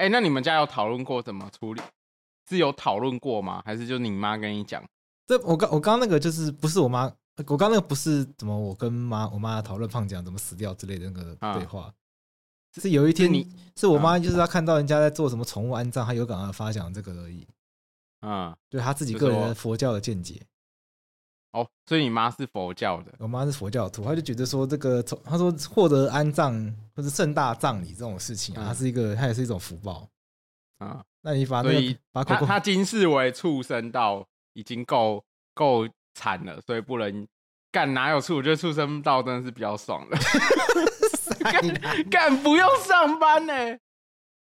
哎、欸，那你们家有讨论过怎么处理？是有讨论过吗？还是就你妈跟你讲？这我刚我刚刚那个就是不是我妈，我刚那个不是怎么我跟妈我妈讨论胖讲怎么死掉之类的那个对话。啊、是有一天你是我妈就是她看到人家在做什么宠物安葬，她有感而发讲这个而已。啊，对她自己个人的佛教的见解。哦，所以你妈是佛教的，我妈是佛教徒，她就觉得说这个，她说获得安葬或者盛大葬礼这种事情啊，它是一个，它也是一种福报啊。那你把那个把狗狗，他今世为畜生道已经够够惨了，所以不能干哪有畜？我觉得畜生道真的是比较爽的，干 干不用上班呢、欸，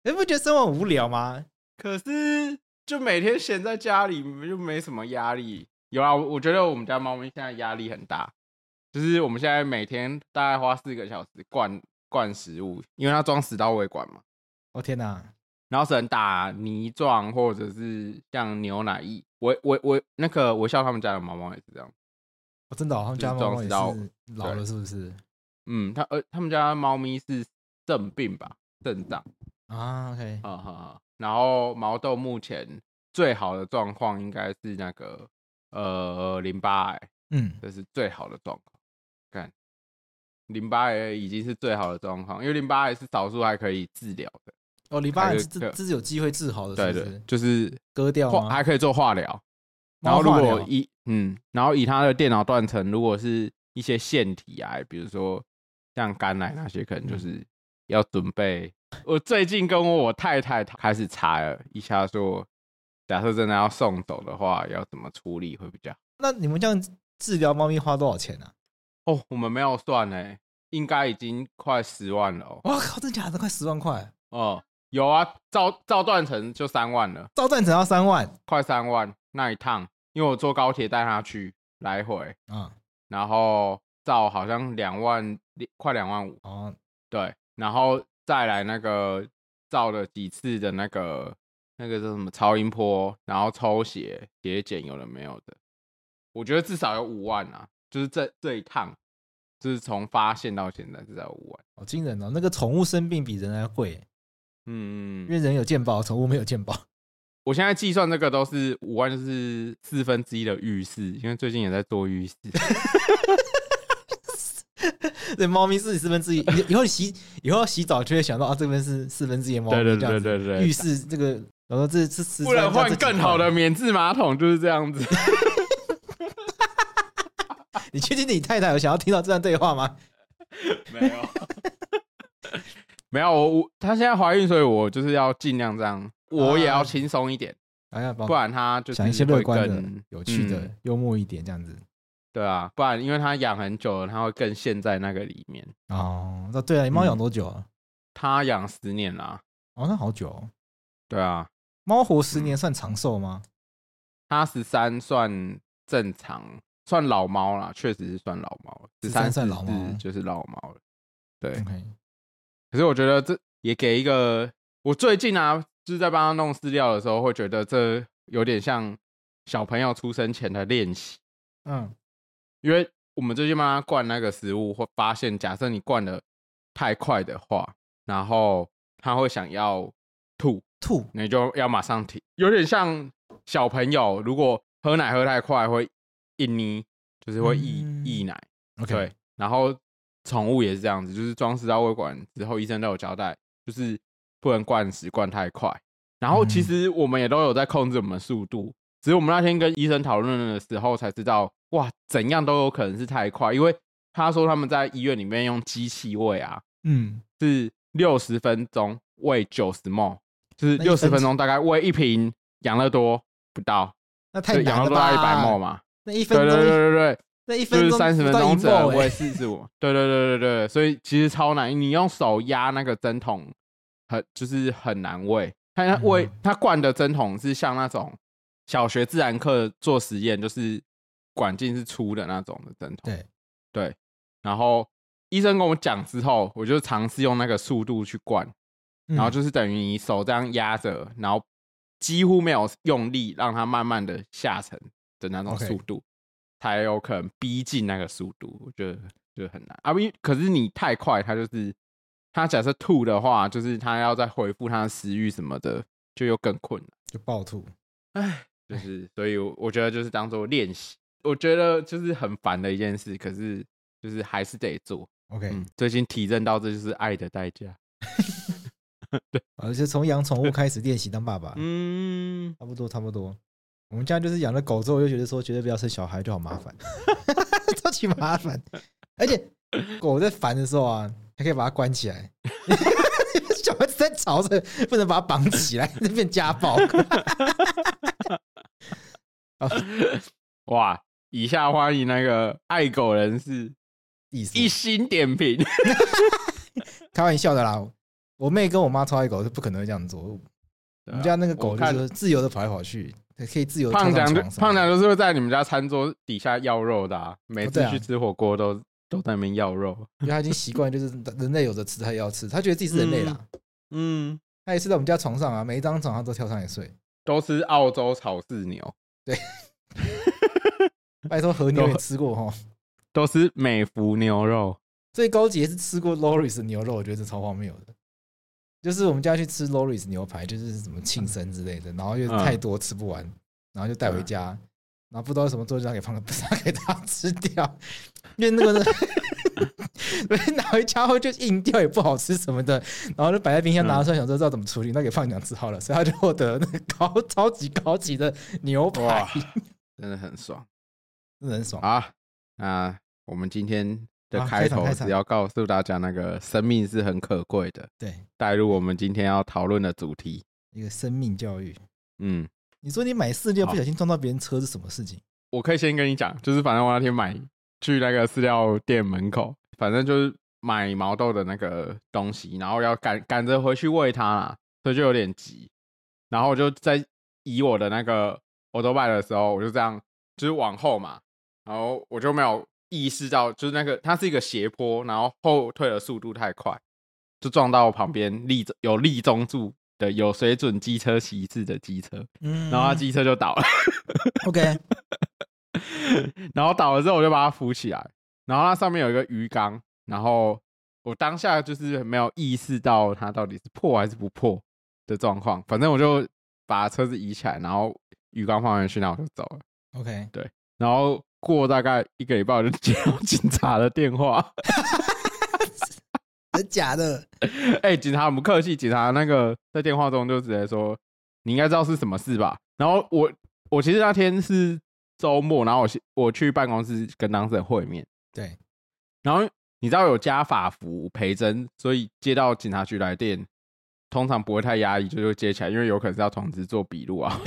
你不觉得生活无聊吗？可是就每天闲在家里，就没什么压力。有啊，我觉得我们家猫咪现在压力很大，就是我们现在每天大概花四个小时灌灌食物，因为它装食道胃管嘛。哦天哪！然后只能打泥状，或者是像牛奶液。我我我那个我笑他们家的猫猫也是这样。哦真的、哦，他们家猫猫也是老了是不是？嗯，他呃他们家猫咪是肾病吧，肾脏啊。OK，好好好。然后毛豆目前最好的状况应该是那个。呃，淋巴癌，嗯，这是最好的状况。看，淋巴癌已经是最好的状况，因为淋巴癌是少数还可以治疗的。哦，淋巴癌是这是有机会治好的是是，对对，就是割掉，还可以做化疗。然后如果以嗯，然后以他的电脑断层，如果是一些腺体癌，比如说像肝癌那些，可能就是要准备。嗯、我最近跟我太太开始查了一下，说。假设真的要送走的话，要怎么处理会比较好？那你们这样治疗猫咪花多少钱呢、啊？哦，我们没有算呢，应该已经快十万了哦。哇靠，真假的快十万块？哦，有啊，照照断层就三万了，照断层要三万，快三万那一趟，因为我坐高铁带他去来回，嗯，然后照好像两万，快两万五哦，对，然后再来那个照了几次的那个。那个叫什么超音波，然后抽血、血检，有的没有的，我觉得至少有五万啊！就是这这一趟，就是从发现到现在至少有五万，好惊人哦！那个宠物生病比人还贵，嗯，因为人有健保，宠物没有健保。我现在计算这个都是五万，就是四分之一的浴室，因为最近也在做浴室。对，猫咪是四分之一，以后洗以后要洗澡就会想到啊，这边是四分之一的猫咪，对对对对对，浴室这个。然后这这不能换更好的免治马桶，就是这样子。你确定你太太有想要听到这段对话吗？没有，没有。我我她现在怀孕，所以我就是要尽量这样，我也要轻松一点。哎呀，不然她就是想一些乐观的、有趣的、幽默一点这样子。对啊，不然因为她养很久了，她会更陷在那个里面。哦，那对啊，你猫养多久啊？她养十年啦。哦，那好久。对啊。猫活十年算长寿吗？它十三算正常，算老猫啦，确实是算老猫。十三算老猫，就是老猫了。对。Okay. 可是我觉得这也给一个，我最近啊，就是在帮他弄饲料的时候，会觉得这有点像小朋友出生前的练习。嗯，因为我们最近帮他灌那个食物，会发现，假设你灌的太快的话，然后他会想要吐。吐，你就要马上停，有点像小朋友，如果喝奶喝太快会咽妮，就是会溢溢奶。OK，对，然后宠物也是这样子，就是装食道胃管之后，医生都有交代，就是不能灌食灌太快。然后其实我们也都有在控制我们的速度，只是我们那天跟医生讨论的时候才知道，哇，怎样都有可能是太快，因为他说他们在医院里面用机器喂啊，嗯，是六十分钟喂九十 ml。就是六十分钟，大概喂一瓶养乐多不到，那太养乐多大概一百 ml 嘛。那一分钟，对对对对对，那一分钟就是三十分钟只能喂四十五。对对对对对，所以其实超难，你用手压那个针筒，很就是很难喂。他喂他灌的针筒是像那种小学自然课做实验，就是管径是粗的那种的针筒。对对，然后医生跟我讲之后，我就尝试用那个速度去灌。然后就是等于你手这样压着，然后几乎没有用力，让它慢慢的下沉的那种速度，才有可能逼近那个速度。我觉得就很难啊！不，可是你太快，它就是他假设吐的话，就是他要再恢复他的食欲什么的，就又更困难，就暴吐。哎，就是，所以我觉得就是当做练习，我觉得就是很烦的一件事，可是就是还是得做。OK，嗯，最近体认到这就是爱的代价。对，而且从养宠物开始练习当爸爸，嗯，差不多差不多。我们家就是养了狗之后，就觉得说绝对不要生小孩，就好麻烦，超级麻烦。而且狗在烦的时候啊，还可以把它关起来。小孩子在吵着，不能把它绑起来，那变家暴。哇！以下欢迎那个爱狗人士一心点评。开玩笑的啦。我妹跟我妈超爱狗，是不可能会这样做。我们家那个狗就是自由的跑来跑去，可以自由。胖娘，胖娘就是会在你们家餐桌底下要肉的，每次去吃火锅都都在那边要肉，因为他已经习惯，就是人类有的吃，他也要吃，他觉得自己是人类啦。嗯，他也是在我们家床上啊，每一张床上都跳上来睡。都吃澳洲草饲牛，对。拜托和牛也吃过哈，都是美孚牛肉，最高级是吃过 Loris 牛肉，我觉得是超荒谬的。就是我们家去吃 Loris 牛排，就是什么庆生之类的，然后又太多吃不完，然后就带回家，然后不知道什么做，就拿给放了不杀给他 吃掉，因为那个是 拿回家后就硬掉也不好吃什么的，然后就摆在冰箱拿出来，想说知道怎么处理，那给放两次好了，所以他就获得那个高超级高级的牛排，真的很爽，真的很爽啊！啊，我们今天。的开头只要告诉大家，那个生命是很可贵的。对，带入我们今天要讨论的主题，一个生命教育。嗯，你说你买饲料不小心撞到别人车是什么事情？我可以先跟你讲，就是反正我那天买去那个饲料店门口，反正就是买毛豆的那个东西，然后要赶赶着回去喂它啦，所以就有点急。然后我就在移我的那个欧兜拜的时候，我就这样就是往后嘛，然后我就没有。意识到就是那个，它是一个斜坡，然后后退的速度太快，就撞到旁边立有立中柱的有水准机车骑士的机车，嗯，然后他机车就倒了，OK，然后倒了之后我就把它扶起来，然后它上面有一个鱼缸，然后我当下就是没有意识到它到底是破还是不破的状况，反正我就把车子移起来，然后鱼缸放回去，然后我就走了，OK，对，然后。过大概一个礼拜，我就接到警察的电话，真假的？哎、欸，警察很不客气，警察那个在电话中就直接说：“你应该知道是什么事吧？”然后我我其实那天是周末，然后我我去办公室跟当事人会面，对。然后你知道有加法服陪诊，所以接到警察局来电。通常不会太压抑，就会接起来，因为有可能是要同时做笔录啊，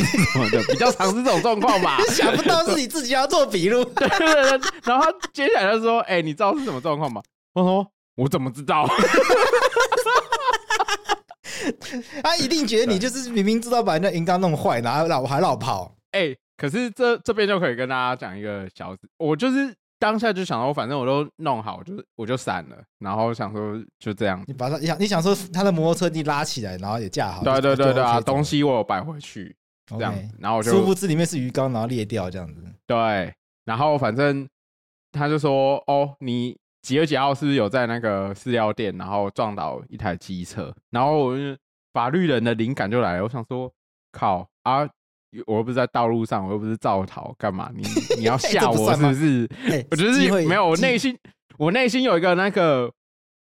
比较常是这种状况吧。想不到是你自己要做笔录，对对对。然后他接下来就说：“哎、欸，你知道是什么状况吗？”我说：“我怎么知道？”他一定觉得你就是明明知道把人家鱼缸弄坏，然后老还老跑。哎、欸，可是这这边就可以跟大家讲一个小事，我就是。当下就想说，反正我都弄好，就我就闪了。然后想说就这样，你把他你想你想说他的摩托车你拉起来，然后也架好。对对对对啊，东西我有摆回去，这样。然后我就殊不知里面是鱼缸，然后裂掉这样子。对，然后反正他就说：“哦，你几月几号是不是有在那个饲料店，然后撞倒一台机车？”然后我就法律人的灵感就来了，我想说：“靠啊！”我又不是在道路上，我又不是造逃，干嘛？你 你要吓我是不是？欸、我觉得是没有，我内心我内心有一个那个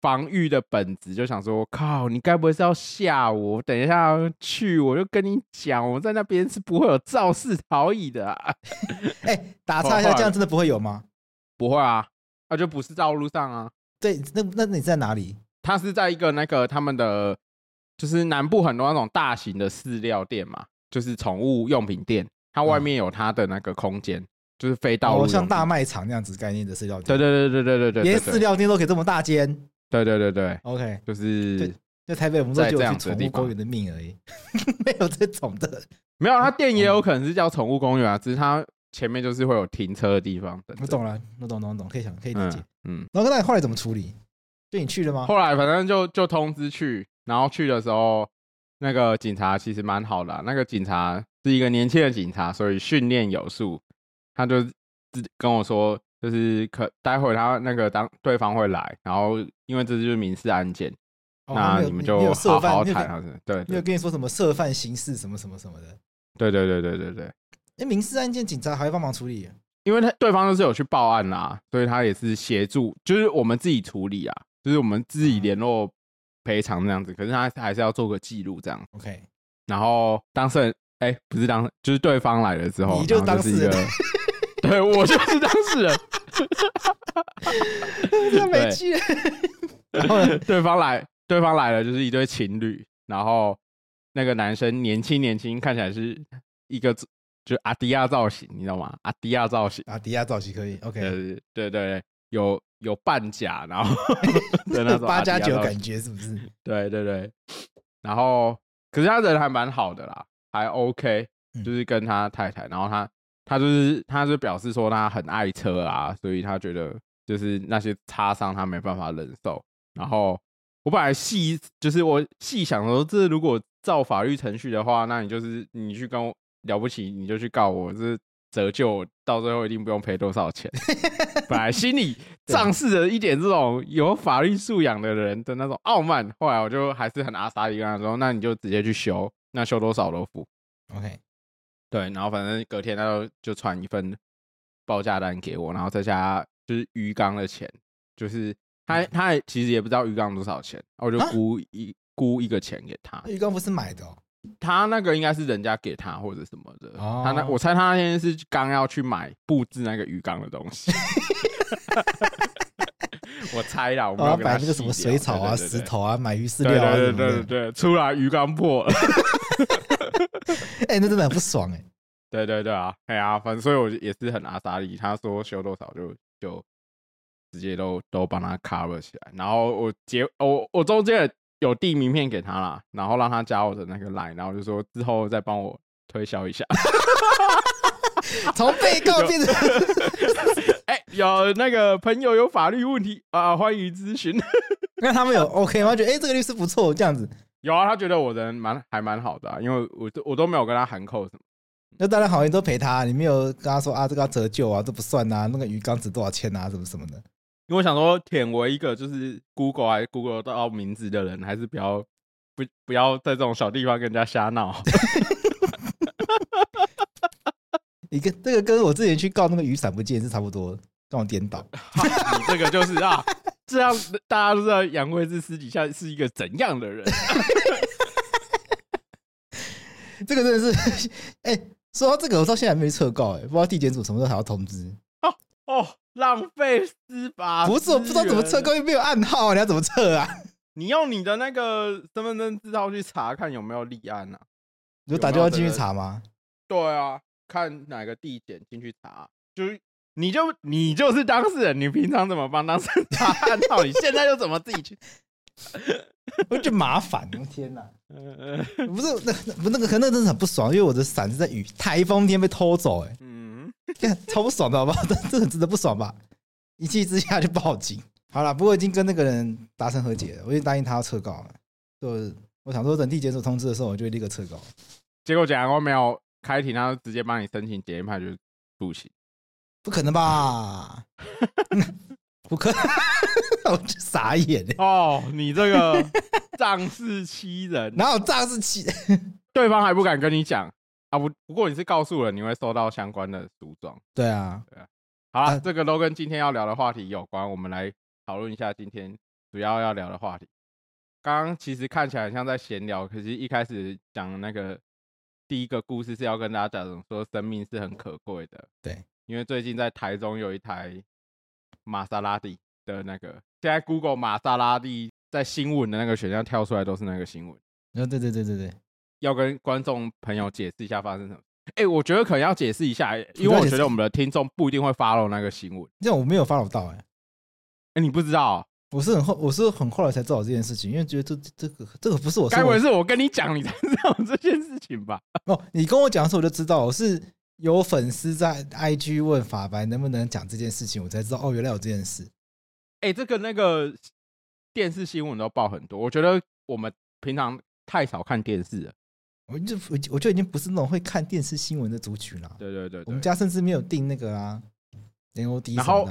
防御的本质，就想说，靠，你该不会是要吓我？等一下去，我就跟你讲，我在那边是不会有肇事逃逸的、啊。哎、欸，打岔一下，这样真的不会有吗？不会啊，那、啊、就不是道路上啊。对，那那你在哪里？他是在一个那个他们的，就是南部很多那种大型的饲料店嘛。就是宠物用品店，它外面有它的那个空间，嗯、就是非道路、哦，像大卖场那样子概念的饲料店。对对对对对对对，连饲料店都可以这么大间。对对对对，OK，就是在台北，我们都就去宠物公园的命而已，没有这种的。没有，它店也有可能是叫宠物公园啊，只是它前面就是会有停车的地方。我懂了，我懂懂懂，可以想可以理解。嗯，嗯然后那你后来怎么处理？就你去了吗？后来反正就就通知去，然后去的时候，那个警察其实蛮好的、啊，那个警察。是一个年轻的警察，所以训练有素。他就跟我说，就是可待会他那个当对方会来，然后因为这就是民事案件，那你们就好好谈。对，没有跟你说什么涉犯刑事什么什么什么的。对对对对对对。哎，民事案件警察还会帮忙处理，因为他对方都是有去报案啦，所以他也是协助，就是我们自己处理啊，就是我们自己联络赔偿这样子。可是他还是要做个记录这样。OK。然后当事人，哎，不是当，就是对方来了之后，你就当事人。对，我就是当事人。他没去。然后对方来，对方来了，就是一对情侣。然后那个男生年轻年轻，看起来是一个就阿迪亚造型，你知道吗？阿迪亚造型，阿迪亚造型可以。OK，对对对，有有半甲，然后 的那种八加九感觉是不是？对对对。然后，可是他人还蛮好的啦，还 OK，就是跟他太太，然后他。他就是，他就表示说他很爱车啊，所以他觉得就是那些擦伤他没办法忍受。然后我本来细就是我细想说，这如果照法律程序的话，那你就是你去跟我了不起，你就去告我，这折旧到最后一定不用赔多少钱。本来心里 仗势着一点这种有法律素养的人的那种傲慢，后来我就还是很阿莎力跟他说，那你就直接去修，那修多少都付。OK。对，然后反正隔天他就就传一份报价单给我，然后再加就是鱼缸的钱，就是他他也其实也不知道鱼缸多少钱，我就估一估一个钱给他。鱼缸不是买的哦，他那个应该是人家给他或者什么的。哦，他那我猜他那天是刚要去买布置那个鱼缸的东西。我猜啦，我们要买那个什么水草啊、石头啊，买鱼饲料啊，对对对对，出来鱼缸破了。哎、欸，那真的很不爽哎、欸！对对对啊，哎呀、啊，反正所以我也是很阿莎力，他说修多少就就直接都都帮他 cover 起来。然后我结我我中间有递名片给他啦，然后让他加我的那个 line，然后就说之后再帮我推销一下。从被告变成 哎，有那个朋友有法律问题啊，欢迎咨询。那他们有 OK 吗？觉得哎，这个律师不错，这样子。有啊，他觉得我人蛮还蛮好的、啊，因为我都我都没有跟他喊扣什么。那当然好，你都陪他，你没有跟他说啊，这个要折旧啊，这不算啊，那个鱼缸值多少钱啊，什么什么的。因为我想说，舔为一个就是 Google 还 Google 到名字的人，还是不要不不要在这种小地方跟人家瞎闹。你跟这个跟我之前去告那个雨伞不见是差不多，跟我颠倒。你这个就是啊。这样大家都知道杨贵志私底下是一个怎样的人。这个真的是，哎、欸，说到这个，我到现在还没撤告，哎，不知道地检署什么时候还要通知。哦哦，浪费司法。不是，我不知道怎么撤告，又没有暗号，啊你要怎么测啊？你用你的那个身份证字号去查看有没有立案啊？你就打电话进去查吗？对啊，看哪个地点进去查，就是。你就你就是当事人，你平常怎么帮当事人查案号？你现在又怎么自己去？我觉得麻烦，我天哪！不是那不那个，可能那真的很不爽，因为我的伞是在雨台风天被偷走，哎，嗯，超不爽的好不好？这这很值得不爽吧？一气之下就报警。好了，不过已经跟那个人达成和解了，我已经答应他要撤告了。就我想说，等地检署通知的时候，我就会立刻撤告。结果检察官没有开庭，他就直接帮你申请检验派就是不行。不可能吧？不可能，我就傻眼哦！你这个仗势欺人，哪有仗势欺人？对方还不敢跟你讲啊！不，不过你是告诉了，你会收到相关的诉状。对啊，对啊。好了，啊、这个都跟今天要聊的话题有关，我们来讨论一下今天主要要聊的话题。刚刚其实看起来像在闲聊，可是一开始讲那个第一个故事是要跟大家讲说，生命是很可贵的。对。因为最近在台中有一台玛莎拉蒂的那个，现在 Google 玛莎拉蒂在新闻的那个选项跳出来都是那个新闻。啊，对对对对对，要跟观众朋友解释一下发生什么。哎、欸，我觉得可能要解释一下，因为我觉得我们的听众不一定会 follow 那个新闻。这样我没有 follow 到、欸，哎，哎，你不知道、喔？我是很后，我是很后来才知道这件事情，因为觉得这这个这个不是我，该不会是我跟你讲你才知道这件事情吧？哦，你跟我讲的时候我就知道，我是。有粉丝在 IG 问法白能不能讲这件事情，我才知道哦，原来有这件事。哎、欸，这个那个电视新闻都报很多，我觉得我们平常太少看电视了。我就我我就已经不是那种会看电视新闻的族群了。对对对，对，我们家甚至没有订那个啊，NOD 然后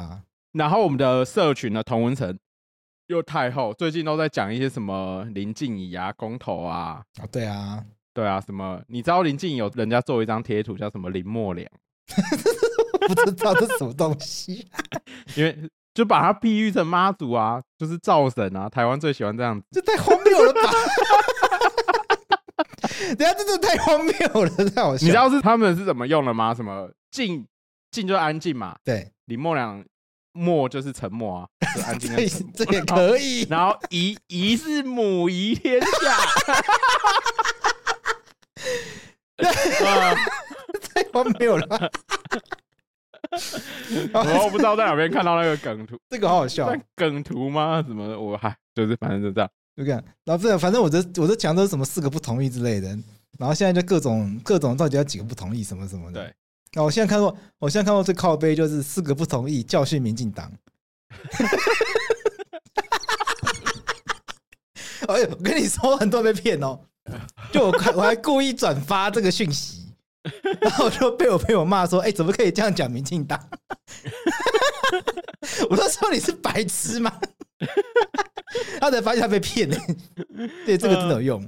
然后我们的社群的同文层又太后，最近都在讲一些什么林静怡啊、公投啊。啊，对啊，对啊，什么？你知道林静怡有人家做一张贴图叫什么林默良？不知道这是什么东西，因为就把它比喻成妈祖啊，就是灶神啊，台湾最喜欢这样子，这太荒谬了吧！等下，这真的太荒谬了，太好笑。你知道是他们是怎么用的吗？什么静静就安静嘛，对，李默良默就是沉默啊，就安静。这也可以。然后仪仪是母仪天下，太荒谬了。我不知道在哪边看到那个梗图，这个好好笑。梗图吗？什么？我还就是反正就这样。就这样，然后这样，反正我这我这讲的是什么四个不同意之类的，然后现在就各种各种到底要几个不同意什么什么的。对，那我现在看过，我现在看过最靠背就是四个不同意教训民进党。哎呦，我跟你说，很多人被骗哦。就我我还故意转发这个讯息，然后就被我朋友骂说：“哎，怎么可以这样讲民进党？” 我都说你是白痴吗？他才发现他被骗了，对，这个真的有用。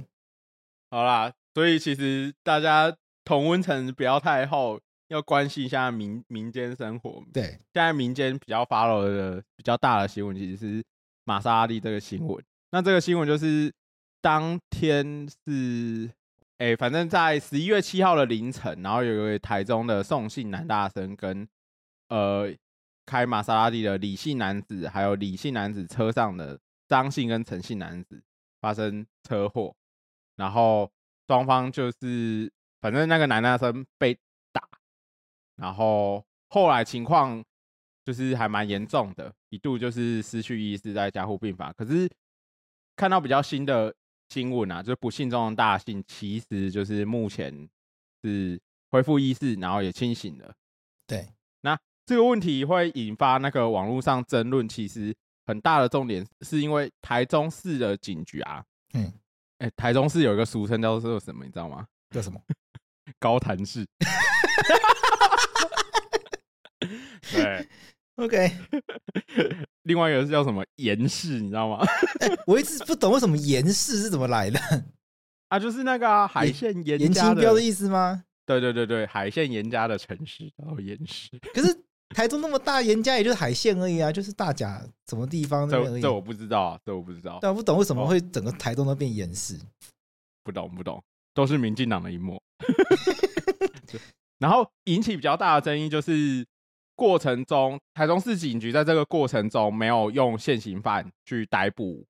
呃、好啦，所以其实大家同温层不要太厚，要关心一下民民间生活。对，现在民间比较 follow 的比较大的新闻，其实是玛莎拉蒂这个新闻。那这个新闻就是当天是，哎、欸，反正在十一月七号的凌晨，然后有一位台中的送信男大生跟呃。开玛莎拉蒂的李姓男子，还有李姓男子车上的张姓跟陈姓男子发生车祸，然后双方就是反正那个男大生被打，然后后来情况就是还蛮严重的，一度就是失去意识在加护病房。可是看到比较新的新闻啊，就是不幸中的大幸，其实就是目前是恢复意识，然后也清醒了。对。这个问题会引发那个网络上争论，其实很大的重点是因为台中市的警局啊，嗯，哎，台中市有一个俗称叫做什么，你知道吗？叫什么？高潭市。对，OK。另外一个是叫什么盐市，你知道吗？我一直不懂为什么盐市是怎么来的啊？就是那个、啊、海线盐盐青标的意思吗？对对对对，海鲜盐家的城市，然后盐市。可是。台中那么大，盐家也就是海线而已啊，就是大甲什么地方那边而已。这我不知道啊，这我不知道。但我不懂为什么会整个台中都变盐市，不懂不懂，都是民进党的一幕。然后引起比较大的争议就是过程中，台中市警局在这个过程中没有用现行犯去逮捕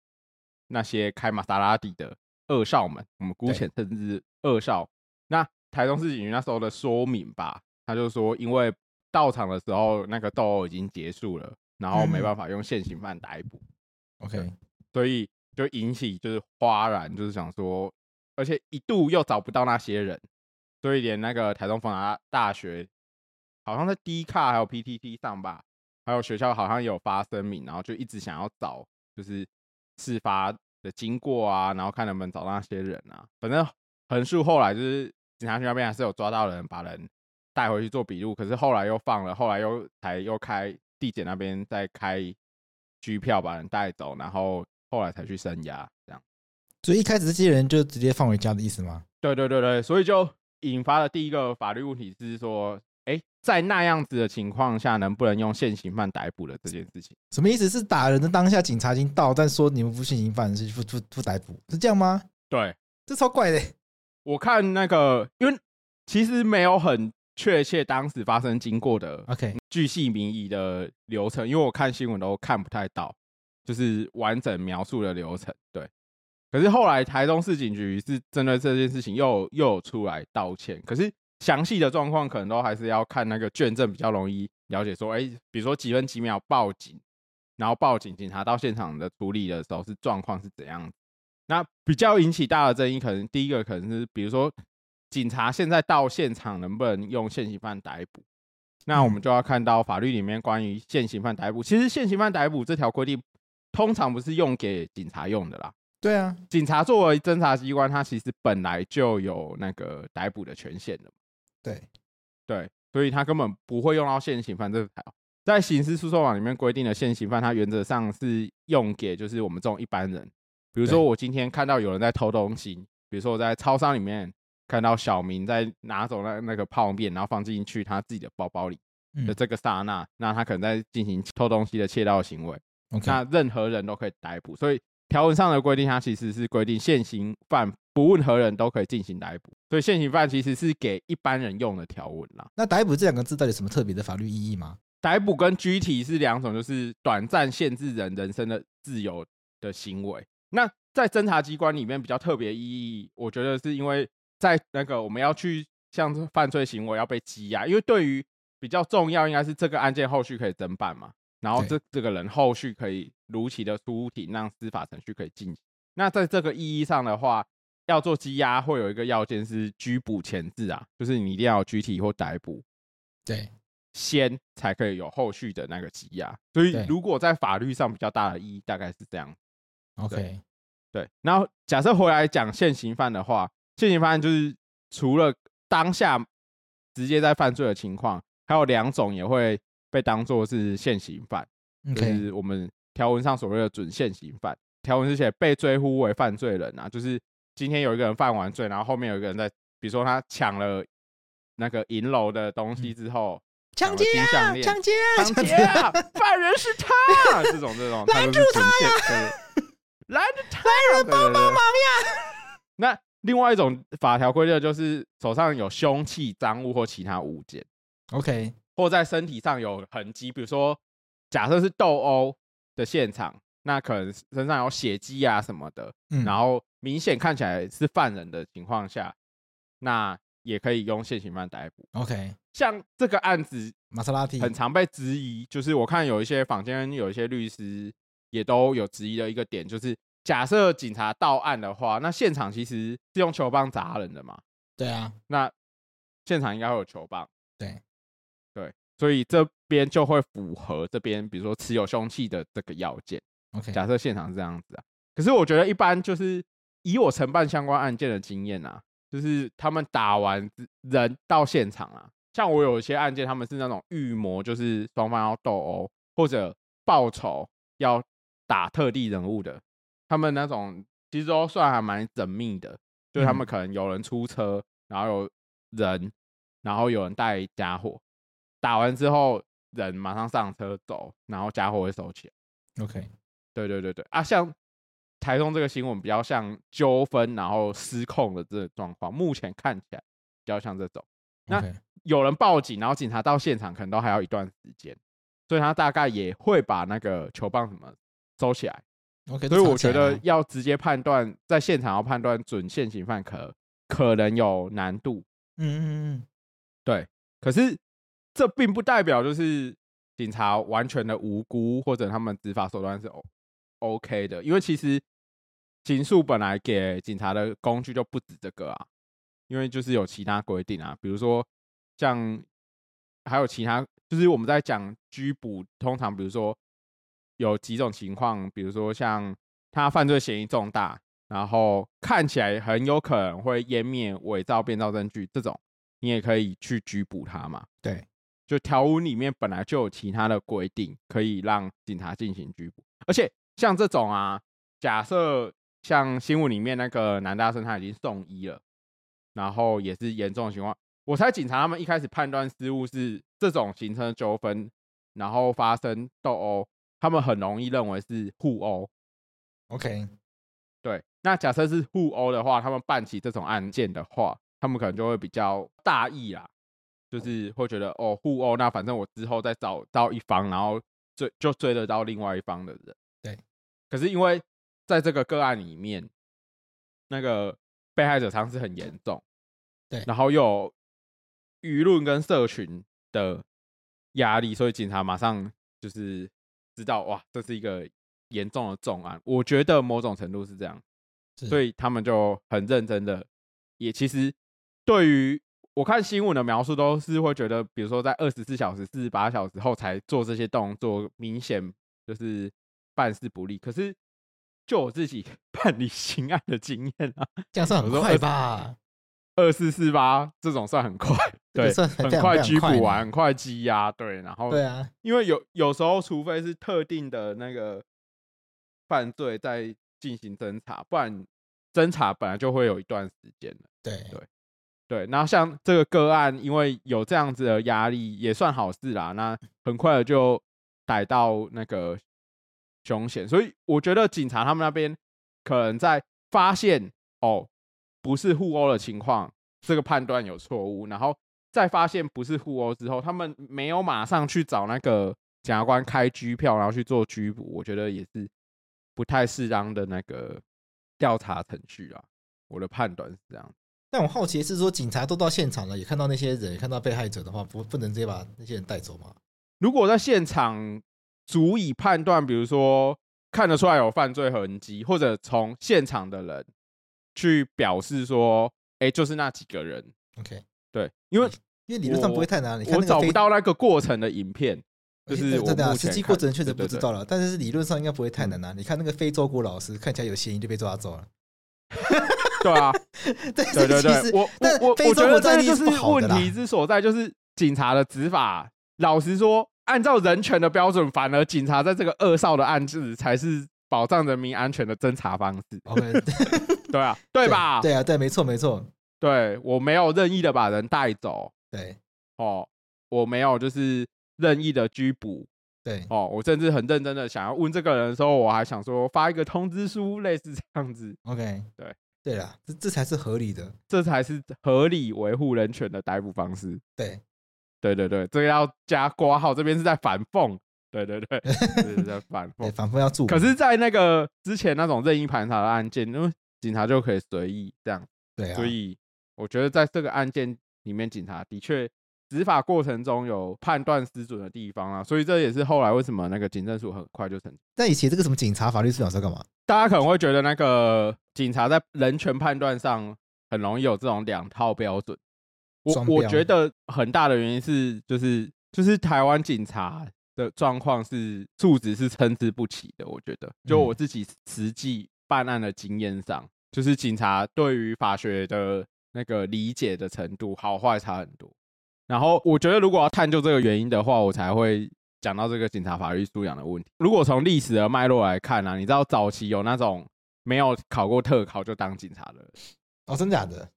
那些开玛莎拉蒂的二少们，我们姑且称之二少。那台中市警局那时候的说明吧，他就说因为。到场的时候，那个斗殴已经结束了，然后没办法用现行犯逮捕。OK，所以就引起就是哗然，就是想说，而且一度又找不到那些人，所以连那个台中逢甲大学好像在 D 卡还有 PTT 上吧，还有学校好像有发声明，然后就一直想要找就是事发的经过啊，然后看能不能找到那些人啊。反正横竖后来就是警察局那边还是有抓到人，把人。带回去做笔录，可是后来又放了，后来又才又开地检那边再开拘票把人带走，然后后来才去声押这样。所以一开始这些人就直接放回家的意思吗？对对对对，所以就引发了第一个法律问题是说，哎，在那样子的情况下，能不能用现行犯逮捕的这件事情？什么意思？是打人的当下，警察已经到，但说你们不现行犯，是不不不逮捕，是这样吗？对，这超怪的。我看那个，因为其实没有很。确切当时发生经过的，OK，巨细靡遗的流程，因为我看新闻都看不太到，就是完整描述的流程。对，可是后来台中市警局是针对这件事情又又有出来道歉，可是详细的状况可能都还是要看那个卷证比较容易了解。说，哎，比如说几分几秒报警，然后报警，警察到现场的处理的时候是状况是怎样？那比较引起大的争议，可能第一个可能是比如说。警察现在到现场能不能用现行犯逮捕？那我们就要看到法律里面关于现行犯逮捕。其实现行犯逮捕这条规定，通常不是用给警察用的啦。对啊，警察作为侦查机关，他其实本来就有那个逮捕的权限的。对，对，所以他根本不会用到现行犯这条。在刑事诉讼法里面规定的现行犯，它原则上是用给就是我们这种一般人。比如说，我今天看到有人在偷东西，比如说我在超商里面看到小明在拿走那那个泡面，然后放进去他自己的包包里的这个刹那，那他可能在进行偷东西的窃盗行为。那任何人都可以逮捕。所以条文上的规定，它其实是规定现行犯不问何人都可以进行逮捕。所以现行犯其实是给一般人用的条文啦。那逮捕这两个字到底有什么特别的法律意义吗？逮捕跟拘提是两种，就是短暂限制人人身的自由的行为。那在侦查机关里面比较特别意义，我觉得是因为在那个我们要去像犯罪行为要被羁押，因为对于比较重要应该是这个案件后续可以侦办嘛，然后这这个人后续可以如期的出庭，让司法程序可以进行。那在这个意义上的话，要做羁押会有一个要件是拘捕前置啊，就是你一定要有拘提或逮捕。对。先才可以有后续的那个羁押，所以如果在法律上比较大的意义，大概是这样。OK，对。然后假设回来讲现行犯的话，现行犯就是除了当下直接在犯罪的情况，还有两种也会被当做是现行犯，就是我们条文上所谓的准现行犯。条文是写被追呼为犯罪人啊，就是今天有一个人犯完罪，然后后面有一个人在，比如说他抢了那个银楼的东西之后。抢劫啊！抢劫啊！抢劫啊！犯人是他，这种这种，拦住他呀！拦住他！来人帮帮忙呀！那另外一种法条规定就是手上有凶器、赃物或其他物件，OK，或在身体上有痕迹，比如说假设是斗殴的现场，那可能身上有血迹啊什么的，嗯，然后明显看起来是犯人的情况下，那。也可以用现行犯逮捕。OK，像这个案子，玛莎拉蒂很常被质疑，就是我看有一些坊间有一些律师也都有质疑的一个点，就是假设警察到案的话，那现场其实是用球棒砸人的嘛？对啊，那现场应该会有球棒。对，对，所以这边就会符合这边，比如说持有凶器的这个要件。OK，假设现场是这样子啊，可是我觉得一般就是以我承办相关案件的经验啊。就是他们打完人到现场啊，像我有一些案件，他们是那种预谋，就是双方要斗殴或者报仇要打特定人物的，他们那种其实都算还蛮缜密的，就是他们可能有人出车，然后有人，然后有人带家伙，打完之后人马上上车走，然后家伙会收起来。OK，对对对对啊，像。台中这个新闻比较像纠纷，然后失控的这个状况，目前看起来比较像这种。那有人报警，然后警察到现场可能都还要一段时间，所以他大概也会把那个球棒什么收起来。OK，所以我觉得要直接判断在现场要判断准现行犯可可能有难度。嗯嗯嗯，对。可是这并不代表就是警察完全的无辜，或者他们执法手段是 O OK 的，因为其实。刑诉本来给警察的工具就不止这个啊，因为就是有其他规定啊，比如说像还有其他，就是我们在讲拘捕，通常比如说有几种情况，比如说像他犯罪嫌疑重大，然后看起来很有可能会湮灭、伪造、变造证据这种，你也可以去拘捕他嘛。对，就条文里面本来就有其他的规定，可以让警察进行拘捕，而且像这种啊，假设。像新闻里面那个男大生，他已经送医了，然后也是严重的情况。我猜警察他们一开始判断失误是这种形成的纠纷，然后发生斗殴，他们很容易认为是互殴。OK，对。那假设是互殴的话，他们办起这种案件的话，他们可能就会比较大意啦，就是会觉得哦，互殴，那反正我之后再找到一方，然后追就追得到另外一方的人。对。可是因为在这个个案里面，那个被害者伤势很严重，对，然后又有舆论跟社群的压力，所以警察马上就是知道，哇，这是一个严重的重案。我觉得某种程度是这样，所以他们就很认真的，也其实对于我看新闻的描述，都是会觉得，比如说在二十四小时、四十八小时后才做这些动作，明显就是办事不力。可是。就我自己 办理刑案的经验啊，这样算很快吧？二四四八这种算很快，对，算很快拘捕完，很快羁押，对，然后对啊，因为有有时候，除非是特定的那个犯罪在进行侦查，不然侦查本来就会有一段时间的，对对对。然后像这个个案，因为有这样子的压力，也算好事啦。那很快的就逮到那个凶嫌，所以我觉得警察他们那边可能在发现哦。不是互殴的情况，这个判断有错误。然后在发现不是互殴之后，他们没有马上去找那个检察官开拘票，然后去做拘捕，我觉得也是不太适当的那个调查程序啊。我的判断是这样。但我好奇是说，警察都到现场了，也看到那些人，也看到被害者的话，不不能直接把那些人带走吗？如果在现场足以判断，比如说看得出来有犯罪痕迹，或者从现场的人。去表示说，哎、欸，就是那几个人。OK，对，因为因为理论上不会太难。你看我找不到那个过程的影片，就是我实际过程确实不知道了。但是理论上应该不会太难啊。你看那个非洲国老师，看起来有嫌疑就被抓走了。对啊，对对对我我我觉得这就是问题之所在，就是警察的执法。老实说，按照人权的标准，反而警察在这个二少的案子才是保障人民安全的侦查方式。OK。对啊，对吧？对，对啊，对，没错，没错。对，我没有任意的把人带走。对，哦，我没有就是任意的拘捕。对，哦，我甚至很认真的想要问这个人的时候，我还想说发一个通知书，类似这样子。OK，对，对啦，这这才是合理的，这才是合理维护人权的逮捕方式。对，对对对，这个要加括号，这边是在反讽。对对对，这 是在反讽，反讽要注。可是，在那个之前那种任意盘查的案件，因为警察就可以随意这样，对啊，所以我觉得在这个案件里面，警察的确执法过程中有判断失准的地方啊，所以这也是后来为什么那个警政署很快就成立。在以前这个什么警察法律素养在干嘛？大家可能会觉得那个警察在人权判断上很容易有这种两套标准。我我觉得很大的原因是就是就是台湾警察的状况是素质是参差不齐的。我觉得就我自己实际。办案的经验上，就是警察对于法学的那个理解的程度好坏差很多。然后我觉得，如果要探究这个原因的话，我才会讲到这个警察法律素养的问题。如果从历史的脉络来看呢、啊，你知道早期有那种没有考过特考就当警察的人哦，真假的？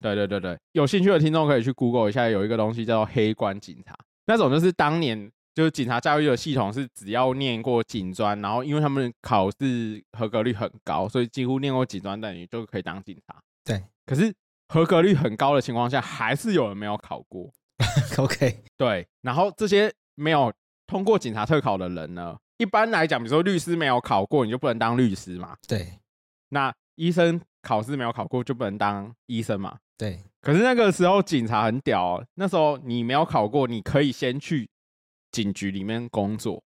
对对对对，有兴趣的听众可以去 Google 一下，有一个东西叫做黑官警察，那种就是当年。就是警察教育的系统是只要念过警专，然后因为他们考试合格率很高，所以几乎念过警专等于就可以当警察。对，可是合格率很高的情况下，还是有人没有考过。OK，对。然后这些没有通过警察特考的人呢，一般来讲，比如说律师没有考过，你就不能当律师嘛。对。那医生考试没有考过，就不能当医生嘛。对。可是那个时候警察很屌哦，那时候你没有考过，你可以先去。警局里面工作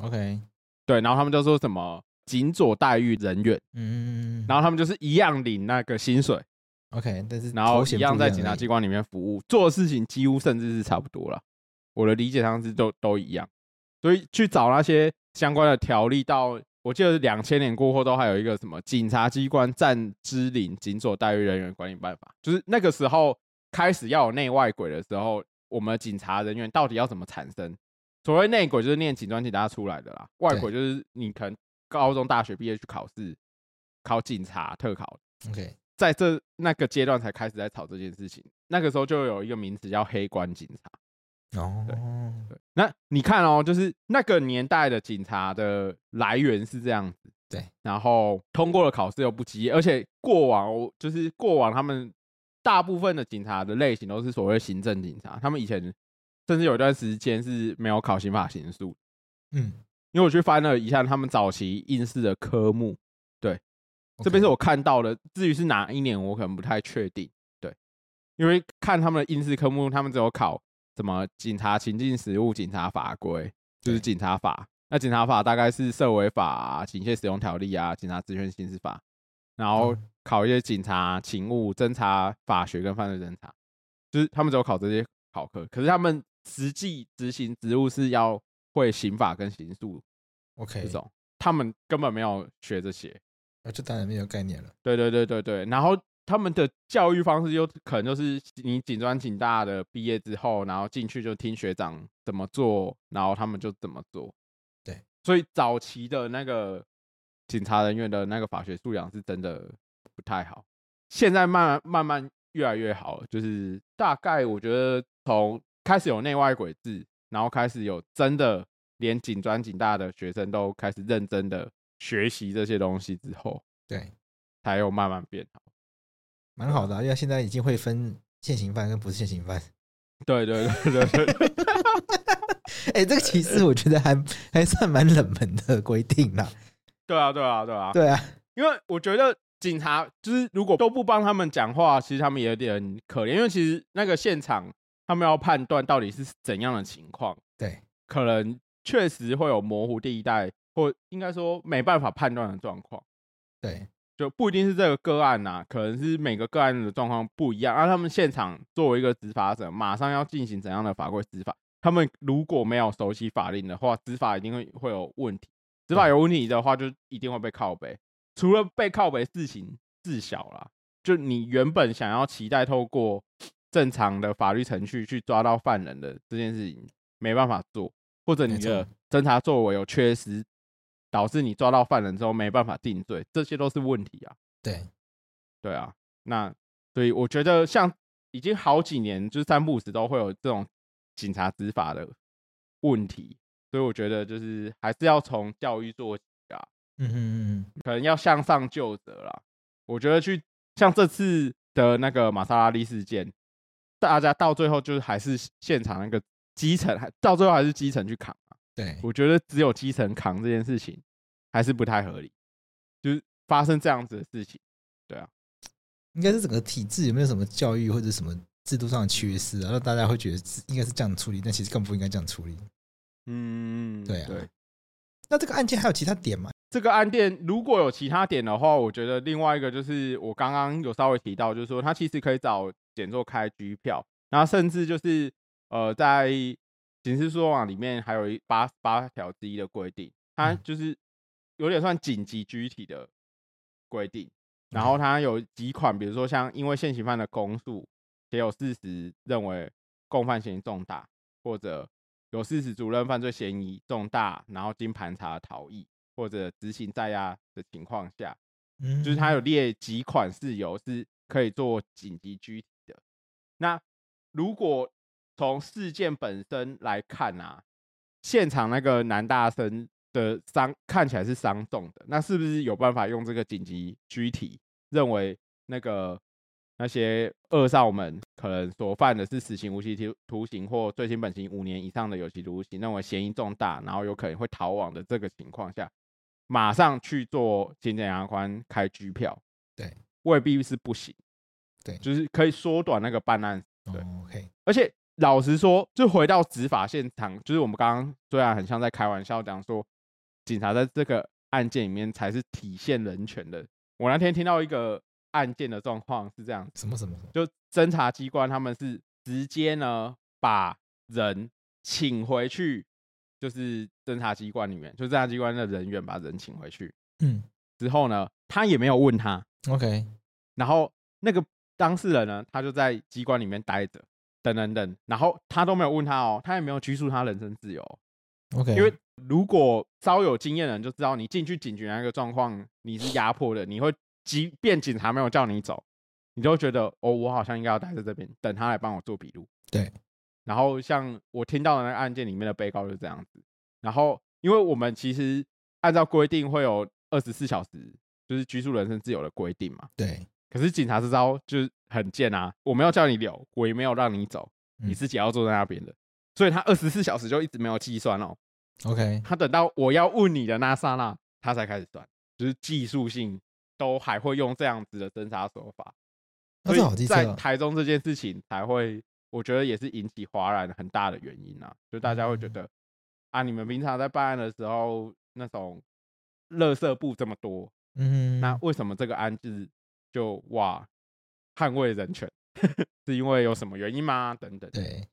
，OK，对，然后他们就说什么警佐待遇人员，嗯，然后他们就是一样领那个薪水，OK，但是然后一样在警察机关里面服务，做的事情几乎甚至是差不多了。我的理解上是都都一样，所以去找那些相关的条例，到我记得两千年过后都还有一个什么警察机关暂支领警佐待遇人员管理办法，就是那个时候开始要有内外轨的时候，我们警察人员到底要怎么产生？所谓内鬼就是念警专警大出来的啦，外鬼就是你可能高中大学毕业去考试，考警察特考。OK，在这那个阶段才开始在吵这件事情。那个时候就有一个名词叫黑官警察。哦，对对。那你看哦，就是那个年代的警察的来源是这样子。对。然后通过了考试又不及，而且过往就是过往他们大部分的警察的类型都是所谓行政警察，他们以前。甚至有一段时间是没有考刑法刑诉，嗯，因为我去翻了一下他们早期应试的科目，对这边是我看到的，至于是哪一年，我可能不太确定，对，因为看他们的应试科目，他们只有考什么警察情境实务、警察法规，就是警察法，那警察法大概是社维法、啊、警械使用条例啊、警察职权行使法，然后考一些警察勤务、侦查法学跟犯罪侦查，就是他们只有考这些考科，可是他们。实际执行职务是要会刑法跟刑诉，OK，这种他们根本没有学这些，那就当然没有概念了。对对对对对，然后他们的教育方式就可能就是你警专警大的毕业之后，然后进去就听学长怎么做，然后他们就怎么做。对，所以早期的那个警察人员的那个法学素养是真的不太好。现在慢慢慢慢越来越好，就是大概我觉得从开始有内外轨制，然后开始有真的连警专警大的学生都开始认真的学习这些东西之后，对，才有慢慢变好，蛮好的啊，因为现在已经会分现行犯跟不是现行犯。对对对对对，哎，这个其实我觉得还还算蛮冷门的规定啦。对啊对啊对啊对啊，因为我觉得。警察就是如果都不帮他们讲话，其实他们也有点可怜，因为其实那个现场他们要判断到底是怎样的情况，对，可能确实会有模糊地带，或应该说没办法判断的状况，对，就不一定是这个个案呐、啊，可能是每个个案的状况不一样。而他们现场作为一个执法者，马上要进行怎样的法规执法，他们如果没有熟悉法令的话，执法一定会会有问题，执法有问题的话，就一定会被靠背。除了被靠背事情事小啦，就你原本想要期待透过正常的法律程序去抓到犯人的这件事情，没办法做，或者你的侦查作为有缺失，导致你抓到犯人之后没办法定罪，这些都是问题啊。对，对啊，那所以我觉得像已经好几年，就是三不五时都会有这种警察执法的问题，所以我觉得就是还是要从教育做起。嗯嗯嗯，可能要向上就责啦。我觉得去像这次的那个玛莎拉蒂事件，大家到最后就是还是现场那个基层，还到最后还是基层去扛啊。对，我觉得只有基层扛这件事情还是不太合理，就是发生这样子的事情。对啊，应该是整个体制有没有什么教育或者什么制度上的缺失啊？让大家会觉得应该是这样处理，但其实更不应该这样处理。嗯，对啊。对。那这个案件还有其他点吗？这个案件如果有其他点的话，我觉得另外一个就是我刚刚有稍微提到，就是说他其实可以找检座开拘票，然后甚至就是呃，在刑事诉讼法里面还有一八八条之一的规定，它就是有点算紧急拘提的规定。然后它有几款，比如说像因为现行犯的公诉且有事实认为共犯嫌疑重大，或者有事实主任犯罪嫌疑重大，然后经盘查逃逸。或者执行在押的情况下，嗯，就是它有列几款事由是可以做紧急拘提的。那如果从事件本身来看啊，现场那个男大生的伤看起来是伤重的，那是不是有办法用这个紧急拘提，认为那个那些恶少们可能所犯的是死刑、无期徒徒刑或最轻本刑五年以上的有期徒刑，认为嫌疑重大，然后有可能会逃亡的这个情况下？马上去做行检察官开拘票，对，未必是不行，对，就是可以缩短那个办案，对，OK。而且老实说，就回到执法现场，就是我们刚刚虽然很像在开玩笑讲说，警察在这个案件里面才是体现人权的。我那天听到一个案件的状况是这样，什么什么，就侦查机关他们是直接呢把人请回去。就是侦查机关里面，就侦查机关的人员把人请回去，嗯，之后呢，他也没有问他，OK，然后那个当事人呢，他就在机关里面待着，等等等，然后他都没有问他哦，他也没有拘束他人身自由，OK，因为如果稍有经验的人就知道，你进去警局那个状况，你是压迫的，你会即便警察没有叫你走，你都觉得哦，我好像应该要待在这边，等他来帮我做笔录，对。然后像我听到的那个案件里面的被告就是这样子，然后因为我们其实按照规定会有二十四小时就是拘束人身自由的规定嘛，对。可是警察这招就是很贱啊，我没有叫你留，我也没有让你走，你自己要坐在那边的，所以他二十四小时就一直没有计算哦。OK，他等到我要问你的那刹那，他才开始算，就是技术性都还会用这样子的侦查手法，所以在台中这件事情才会。我觉得也是引起哗然很大的原因啊，就大家会觉得啊，你们平常在办案的时候，那种垃圾部这么多，嗯，那为什么这个案子就哇捍卫人权，是因为有什么原因吗？等等，对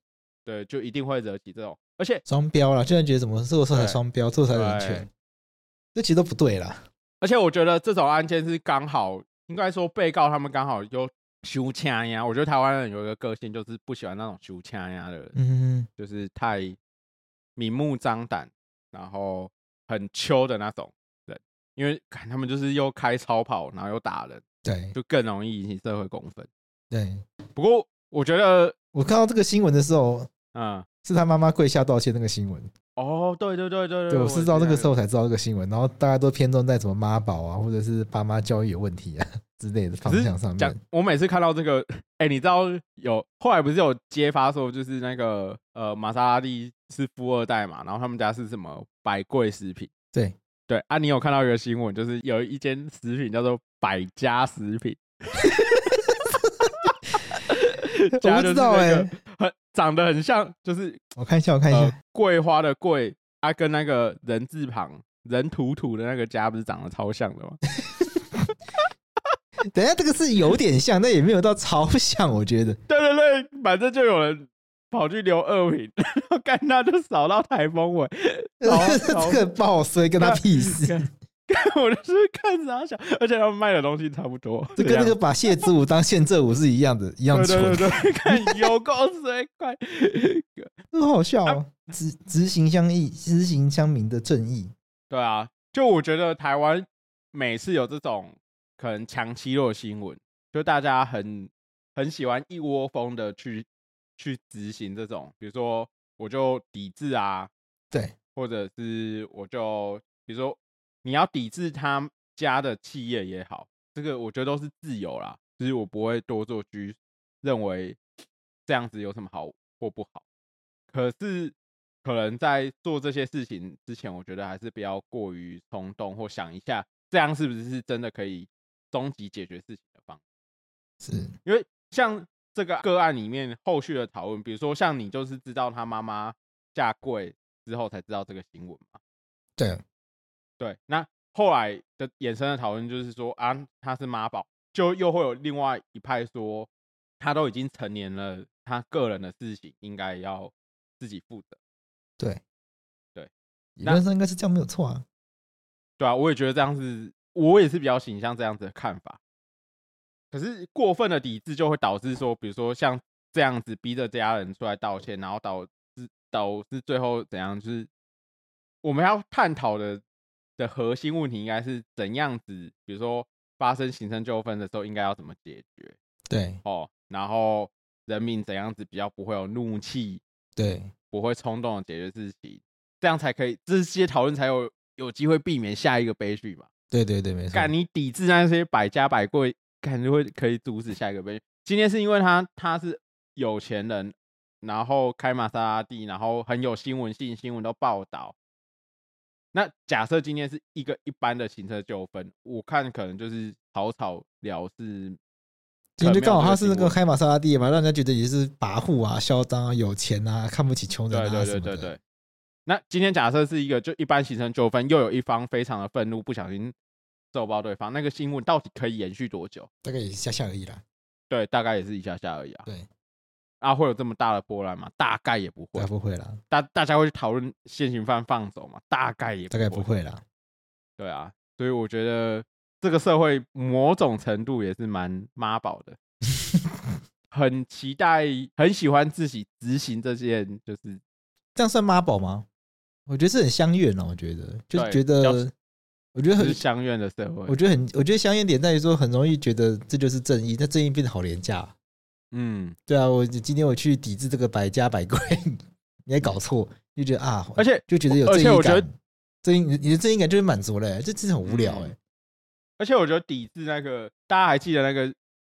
对，就一定会惹起这种，而且双标了，现在觉得怎么做才双标，做才人权，这其实都不对啦。而且我觉得这种案件是刚好应该说被告他们刚好就羞呛呀。我觉得台湾人有一个个性，就是不喜欢那种羞呛呀的人，嗯，就是太明目张胆，然后很秋的那种人，因为看他们就是又开超跑，然后又打人，对，就更容易引起社会公愤。对，不过我觉得我看到这个新闻的时候，嗯，是他妈妈跪下道歉那个新闻。哦，对对对对对，我是到那个时候才知道这个新闻，然后大家都偏重在什么妈宝啊，或者是爸妈教育有问题啊 之类的方向上面。我每次看到这个，哎，你知道有后来不是有揭发说，就是那个呃玛莎拉蒂是富二代嘛，然后他们家是什么百贵食品？对对啊，你有看到一个新闻，就是有一间食品叫做百家食品。我不知道哎、欸，很长得很像，就是我看一下，我看一下，桂花的桂，它跟那个人字旁，人土土的那个家，不是长得超像的吗？等一下，这个是有点像，但也没有到超像，我觉得。对对对，反正就有人跑去留恶评，然后看他就扫到台风尾，这个不好说，跟他屁事。我就是看啥想，而且他们卖的东西差不多，这跟那个把谢之武当宪政武是一样的，一样蠢。对对对，看有够水快，很好笑哦。执执行相义，执行乡民的正义。对啊，就我觉得台湾每次有这种可能强欺弱新闻，就大家很很喜欢一窝蜂的去去执行这种，比如说我就抵制啊，对，或者是我就比如说。你要抵制他家的企业也好，这个我觉得都是自由啦。其实我不会多做拘，认为这样子有什么好或不好。可是可能在做这些事情之前，我觉得还是不要过于冲动，或想一下这样是不是是真的可以终极解决事情的方式。是因为像这个个案里面后续的讨论，比如说像你就是知道他妈妈下跪之后才知道这个新闻嘛？对。对，那后来的衍生的讨论就是说啊，他是妈宝，就又会有另外一派说，他都已经成年了，他个人的事情应该要自己负责。对，对，理论上应该是这样，没有错啊。对啊，我也觉得这样子，我也是比较倾向这样子的看法。可是过分的抵制就会导致说，比如说像这样子逼着家人出来道歉，然后导致导致最后怎样，就是我们要探讨的。的核心问题应该是怎样子？比如说发生行政纠纷的时候，应该要怎么解决？对哦，然后人民怎样子比较不会有怒气？对，不会冲动的解决事情，这样才可以，这些讨论才有有机会避免下一个悲剧嘛？对对对，没错。干你抵制那些百家百贵，感觉会可以阻止下一个悲剧。今天是因为他他是有钱人，然后开玛莎拉蒂，然后很有新闻性，新闻都报道。那假设今天是一个一般的行车纠纷，我看可能就是草草了事。今天就刚好他是那个开玛莎拉蒂嘛，让人家觉得也是跋扈啊、嚣张啊、有钱啊、看不起穷人。对对对对对。那今天假设是一个就一般行车纠纷，又有一方非常的愤怒，不小心揍爆对方，那个新闻到底可以延续多久？大概也是一下下而已啦。对，大概也是一下下而已啊。对。啊，会有这么大的波澜吗？大概也不会，不会啦。大大家会去讨论现行犯放走嘛？大概也不会，大概不会啦。对啊，所以我觉得这个社会某种程度也是蛮妈宝的，很期待，很喜欢自己执行这件，就是这样算妈宝吗？我觉得是很相愿哦。我觉得就觉得，我觉得很相愿的社会。我觉得很，我觉得相愿点在于说，很容易觉得这就是正义，但正义变得好廉价。嗯，对啊，我今天我去抵制这个百家百贵，你还搞错，就觉得啊，而且就觉得有正义感，而且我觉得正义，你的正义感就是满足了，这真的很无聊哎。而且我觉得抵制那个，大家还记得那个？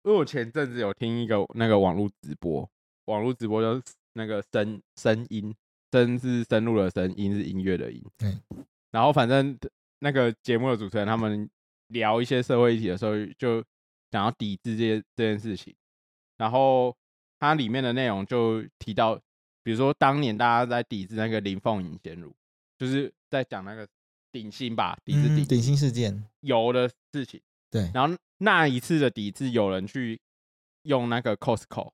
因为我前阵子有听一个那个网络直播，网络直播就是那个声声音，声是深入的声，音是音乐的音。嗯，然后反正那个节目的主持人他们聊一些社会议题的时候，就想要抵制这些这件事情。然后它里面的内容就提到，比如说当年大家在抵制那个林凤营鲜乳，就是在讲那个顶新吧，抵制顶顶新事件油的事情。对，然后那一次的抵制，有人去用那个 Costco，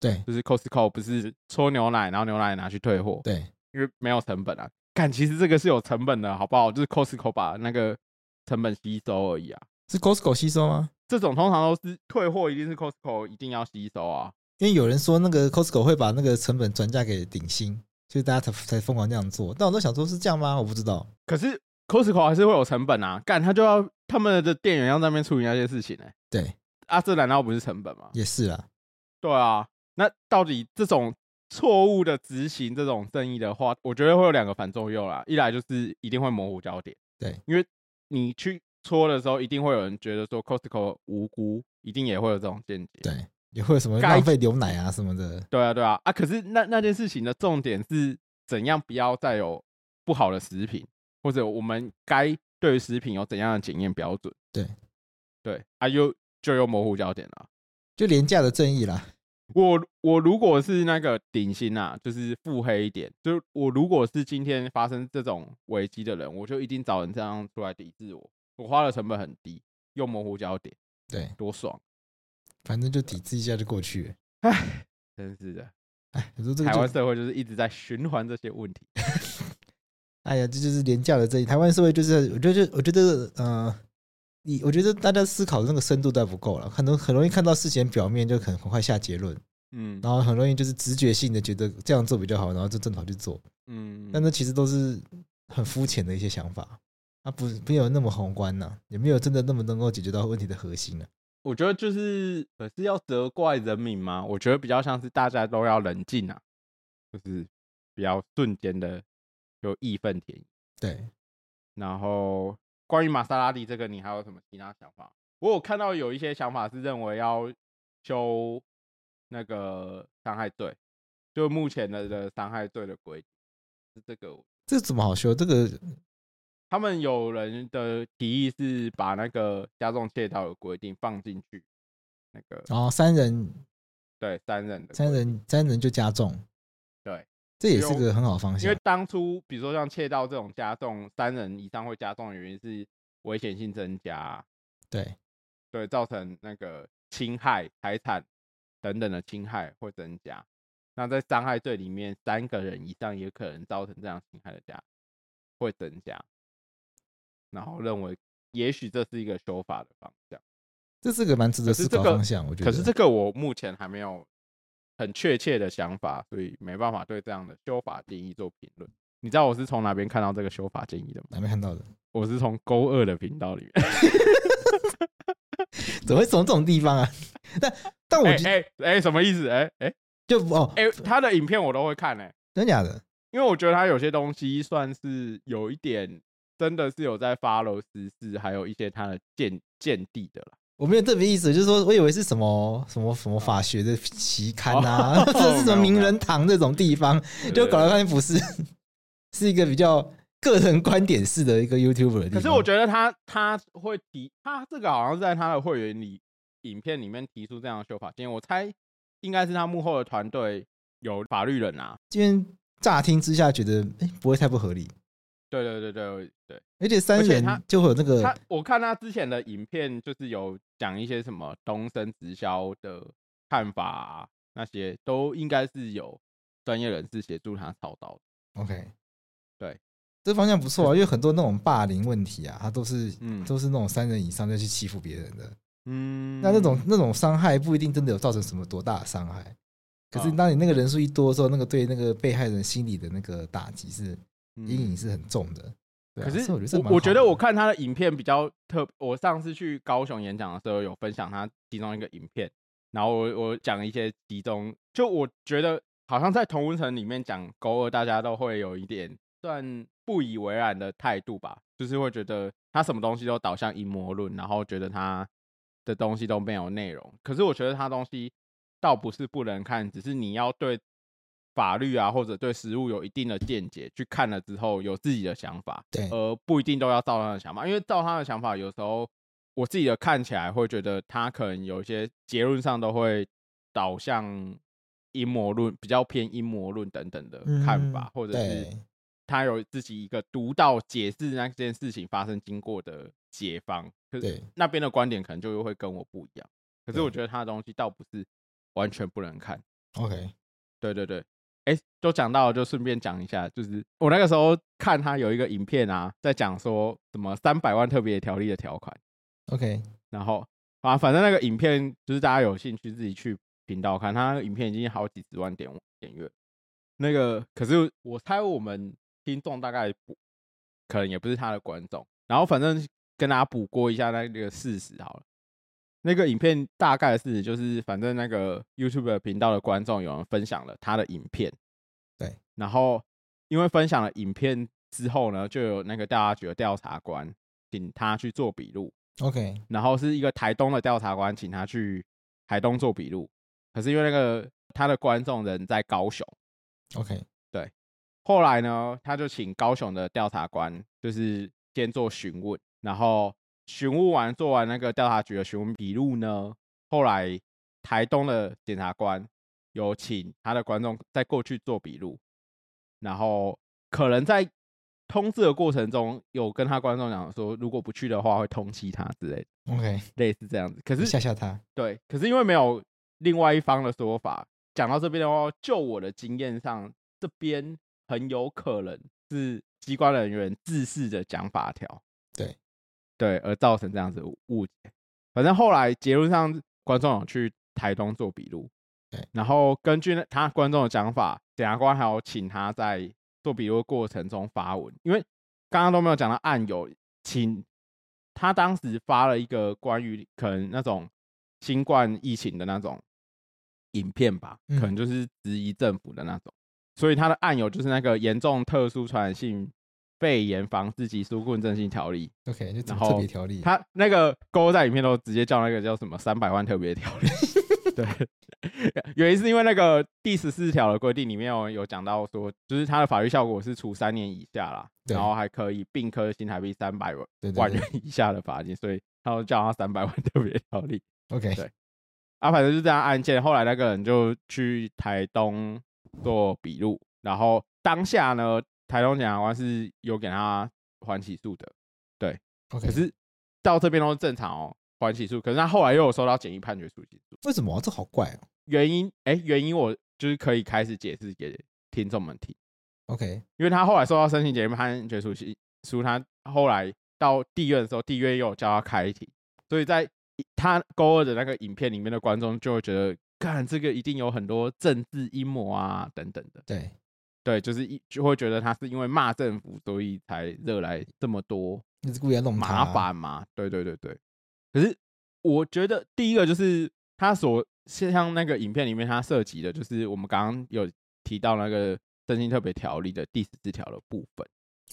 对，就是 Costco 不是搓牛奶，然后牛奶拿去退货，对，因为没有成本啊。看，其实这个是有成本的，好不好？就是 Costco 把那个成本吸收而已啊。是 Costco 吸收吗？这种通常都是退货，一定是 Costco 一定要吸收啊。因为有人说那个 Costco 会把那个成本转嫁给顶薪，所以大家才才疯狂这样做。但我都想说，是这样吗？我不知道。可是 Costco 还是会有成本啊，干他就要他们的店员要在那边处理那些事情呢、欸。对啊，这难道不是成本吗？也是啊。对啊，那到底这种错误的执行这种正义的话，我觉得会有两个反作用啦。一来就是一定会模糊焦点，对，因为你去戳的时候，一定会有人觉得说 Costco 无辜，一定也会有这种见解，对，也会有什么浪费牛奶啊什么的。对啊，对啊，啊！可是那那件事情的重点是怎样不要再有不好的食品，或者我们该对于食品有怎样的检验标准？对，对，啊，又就又模糊焦点了。就廉价的正义啦。我我如果是那个顶薪啊，就是腹黑一点，就我如果是今天发生这种危机的人，我就一定找人这样出来抵制我。我花的成本很低，又模糊焦点，对，多爽。反正就抵制一下就过去了。唉，真是的。哎，你说这个台湾社会就是一直在循环这些问题。哎呀，这就是廉价的正义。台湾社会就是，我觉得，我觉得，呃。你我觉得大家思考的那个深度都不够了，可能很容易看到事情表面就可能很快下结论，嗯，然后很容易就是直觉性的觉得这样做比较好，然后就正好去做，嗯，但那其实都是很肤浅的一些想法，它不没有那么宏观呐，也没有真的那么能够解决到问题的核心呢。我觉得就是可是要责怪人民吗？我觉得比较像是大家都要冷静啊，就是比较瞬间的就义愤填膺，对，然后。关于玛莎拉蒂这个，你还有什么其他想法？我有看到有一些想法是认为要修那个伤害罪，就目前的的伤害罪的规定是这个，这怎么好修？这个他们有人的提议是把那个加重窃盗的规定放进去，那个哦，三人对三人的三人三人就加重。对这也是个很好方向，因为当初比如说像窃盗这种加重，三人以上会加重的原因是危险性增加，对，对，造成那个侵害财产等等的侵害会增加。那在伤害罪里面，三个人以上也可能造成这样侵害的加会增加。然后认为，也许这是一个修法的方向，这是个蛮值得思考的方向。我觉得，可是这个我目前还没有。很确切的想法，所以没办法对这样的修法建议做评论。你知道我是从哪边看到这个修法建议的吗？哪边看到的？我是从勾二的频道里面。怎么会从这种地方啊？但但我哎哎，什么意思？哎哎，就哦，哎，他的影片我都会看哎，真假的？因为我觉得他有些东西算是有一点，真的是有在 follow 时事，还有一些他的见见地的啦。我没有特别意思，就是说我以为是什么什么什么法学的期刊啊，或者是什么名人堂这种地方，就搞来发现不是，是一个比较个人观点式的一个 YouTuber。可是我觉得他他会提他这个好像是在他的会员里影片里面提出这样的修法建议，我猜应该是他幕后的团队有法律人啊。今天乍听之下觉得，哎，不会太不合理。对对对对对，而且三人就会有那个他，我看他之前的影片，就是有讲一些什么东森直销的看法啊，那些都应该是有专业人士协助他操刀的。OK，对，这方向不错啊，因为很多那种霸凌问题啊，他都是嗯都是那种三人以上再去欺负别人的，嗯，那那种那种伤害不一定真的有造成什么多大的伤害，可是当你那个人数一多的时候，那个对那个被害人心理的那个打击是。阴影是很重的，可是我我觉得我看他的影片比较特。我上次去高雄演讲的时候，有分享他其中一个影片，然后我我讲一些其中，就我觉得好像在同温层里面讲勾二，大家都会有一点算不以为然的态度吧，就是会觉得他什么东西都导向阴谋论，然后觉得他的东西都没有内容。可是我觉得他东西倒不是不能看，只是你要对。法律啊，或者对实物有一定的见解，去看了之后有自己的想法，对，而不一定都要照他的想法，因为照他的想法，有时候我自己的看起来会觉得他可能有一些结论上都会导向阴谋论，比较偏阴谋论等等的看法，嗯、或者是他有自己一个独到解释那件事情发生经过的解方，可是那边的观点可能就会跟我不一样。可是我觉得他的东西倒不是完全不能看。OK，对对对。哎，都讲到，就顺便讲一下，就是我那个时候看他有一个影片啊，在讲说什么三百万特别条例的条款。OK，然后啊，反正那个影片就是大家有兴趣自己去频道看，他那个影片已经好几十万点点阅。那个可是我猜我们听众大概不可能也不是他的观众。然后反正跟大家补过一下那个事实好了。那个影片大概的事实就是，反正那个 YouTube 频道的观众有人分享了他的影片，对，然后因为分享了影片之后呢，就有那个调查局的调查官请他去做笔录，OK，然后是一个台东的调查官请他去台东做笔录，可是因为那个他的观众人在高雄，OK，对，后来呢，他就请高雄的调查官就是先做询问，然后。询问完，做完那个调查局的询问笔录呢，后来台东的检察官有请他的观众再过去做笔录，然后可能在通知的过程中有跟他观众讲说，如果不去的话会通缉他之类的。OK，类似这样子。可是吓吓他。对，可是因为没有另外一方的说法，讲到这边的话，就我的经验上，这边很有可能是机关人员自恃的讲法条。对。对，而造成这样子误解。反正后来结论上，观众有去台东做笔录。对，然后根据他观众的讲法，检察官还有请他在做笔录的过程中发文，因为刚刚都没有讲到案由，请他当时发了一个关于可能那种新冠疫情的那种影片吧，可能就是质疑政府的那种，所以他的案由就是那个严重特殊传染性。肺炎防治及纾困振兴条例，OK，就特别条例。他那个勾在里面都直接叫那个叫什么三百万特别条例。对，原因是因为那个第十四条的规定里面有有讲到说，就是它的法律效果是处三年以下啦，然后还可以并科新台币三百万万元以下的罚金，所以他就叫他三百万特别条例。OK，对。啊，反正就这样案件，后来那个人就去台东做笔录，然后当下呢。台东检察官是有给他缓起诉的，对.可是到这边都是正常哦，缓起诉。可是他后来又有收到简易判决书起诉，为什么、啊？这好怪哦。原因，哎、欸，原因我就是可以开始解释给听众们听。OK，因为他后来收到申请简易判决书起诉，他后来到地院的时候，地院又有叫他开庭，所以在他勾二的那个影片里面的观众就会觉得，看这个一定有很多政治阴谋啊等等的。对。对，就是一就会觉得他是因为骂政府，所以才惹来这么多，你是故意要弄麻烦嘛？对对对对。可是我觉得第一个就是他所像那个影片里面他涉及的，就是我们刚刚有提到那个征信特别条例的第十四条的部分。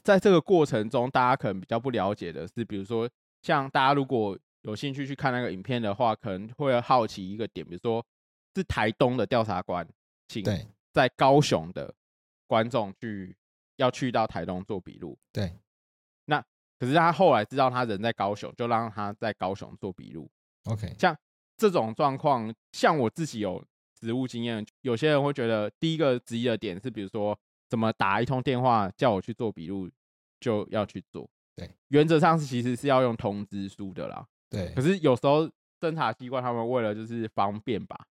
在这个过程中，大家可能比较不了解的是，比如说像大家如果有兴趣去看那个影片的话，可能会好奇一个点，比如说是台东的调查官，请在高雄的。观众去要去到台东做笔录，对。那可是他后来知道他人在高雄，就让他在高雄做笔录。OK，像这种状况，像我自己有实务经验，有些人会觉得第一个质疑的点是，比如说怎么打一通电话叫我去做笔录就要去做。对，原则上是其实是要用通知书的啦。对。可是有时候侦查机关他们为了就是方便吧，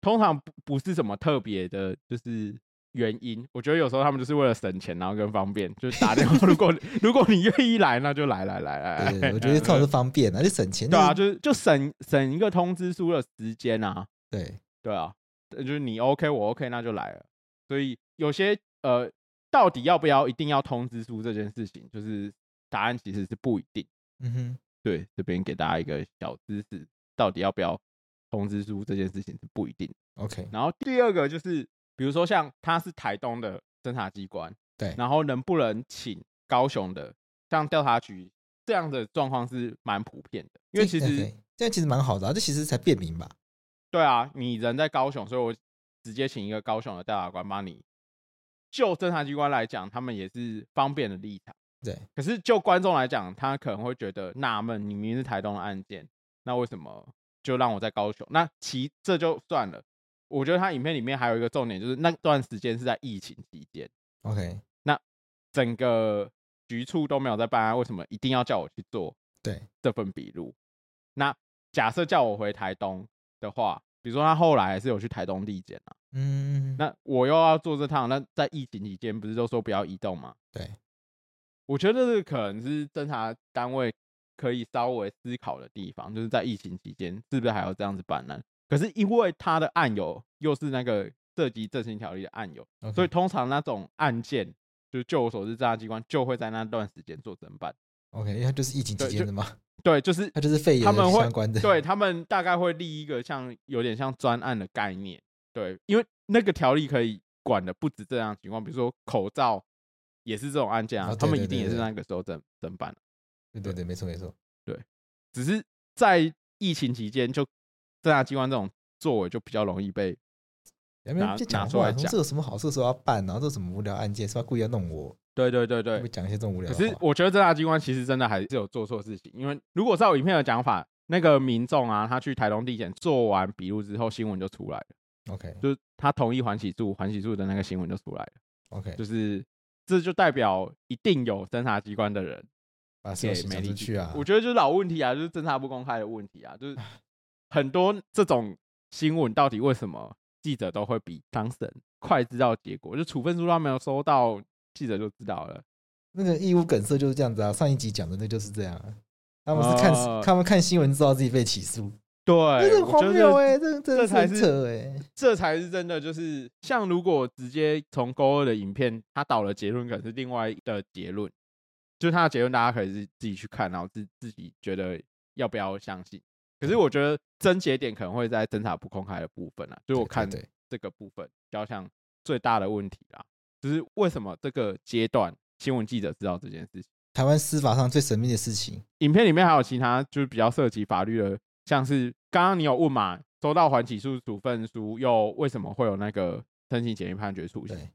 通常不不是什么特别的，就是。原因，我觉得有时候他们就是为了省钱，然后更方便，就是打电话。如果如果你愿意来，那就来来来来。我觉得这种是方便啊，就省钱。对啊，就是就省省一个通知书的时间啊。对对啊，就是你 OK，我 OK，那就来了。所以有些呃，到底要不要一定要通知书这件事情，就是答案其实是不一定。嗯哼，对，这边给大家一个小知识，到底要不要通知书这件事情是不一定。OK，然后第二个就是。比如说，像他是台东的侦查机关，对，然后能不能请高雄的像调查局这样的状况是蛮普遍的，因为其实这样其实蛮好的啊，这其实才便民吧？对啊，你人在高雄，所以我直接请一个高雄的调查官帮你。就侦查机关来讲，他们也是方便的立场。对，可是就观众来讲，他可能会觉得纳闷：你明明是台东的案件，那为什么就让我在高雄？那其这就算了。我觉得他影片里面还有一个重点，就是那段时间是在疫情期间。OK，那整个局处都没有在办案，为什么一定要叫我去做？对这份笔录。那假设叫我回台东的话，比如说他后来还是有去台东地检啊。嗯。那我又要做这趟，那在疫情期间不是都说不要移动吗？对。我觉得这个可能是侦查单位可以稍微思考的地方，就是在疫情期间是不是还要这样子办案？可是因为他的案由又是那个涉及振兴条例的案由.所以通常那种案件，就就我所知，侦查机关就会在那段时间做侦办。OK，因为它就是疫情期间的嘛。对，就是它就是肺炎相关的。对，他们大概会立一个像有点像专案的概念。对，因为那个条例可以管的不止这样情况，比如说口罩也是这种案件啊，他们一定也是那个时候侦侦办。对对对，没错没错。对，只是在疫情期间，就侦查机关这种作为就比较容易被拿拿出来讲。这有什么好事时候要办，然后这什么无聊案件，是吧？故意要弄我。对对对对，会讲一些这种无聊。可是我觉得侦查机关其实真的还是有做错事情，因为如果照我影片的讲法，那个民众啊，他去台东地检做完笔录之后，新闻就出来了。OK，就是他同意缓起诉，缓起诉的那个新闻就出来了。OK，就是这就代表一定有侦查机关的人把给媒体去啊。我觉得就是老问题啊，就是侦查不公开的问题啊，就是很多这种新闻到底为什么记者都会比当事人快知道结果？就处分书他没有收到。记者就知道了，那个义务梗塞就是这样子啊。上一集讲的那就是这样，他们是看、呃、他们看新闻知道自己被起诉，对，这是荒谬哎，这这才是扯哎，这才是真的。就是像如果直接从勾二的影片，他导了结论，可能是另外的结论，就是他的结论，大家可以自自己去看，然后自自己觉得要不要相信。可是我觉得症结点可能会在侦查不公开的部分啊，所以我看这个部分比较像最大的问题啦。就是为什么这个阶段新闻记者知道这件事情？台湾司法上最神秘的事情。影片里面还有其他就是比较涉及法律的，像是刚刚你有问嘛，收到缓起诉处分书，又为什么会有那个申请简易判决出现？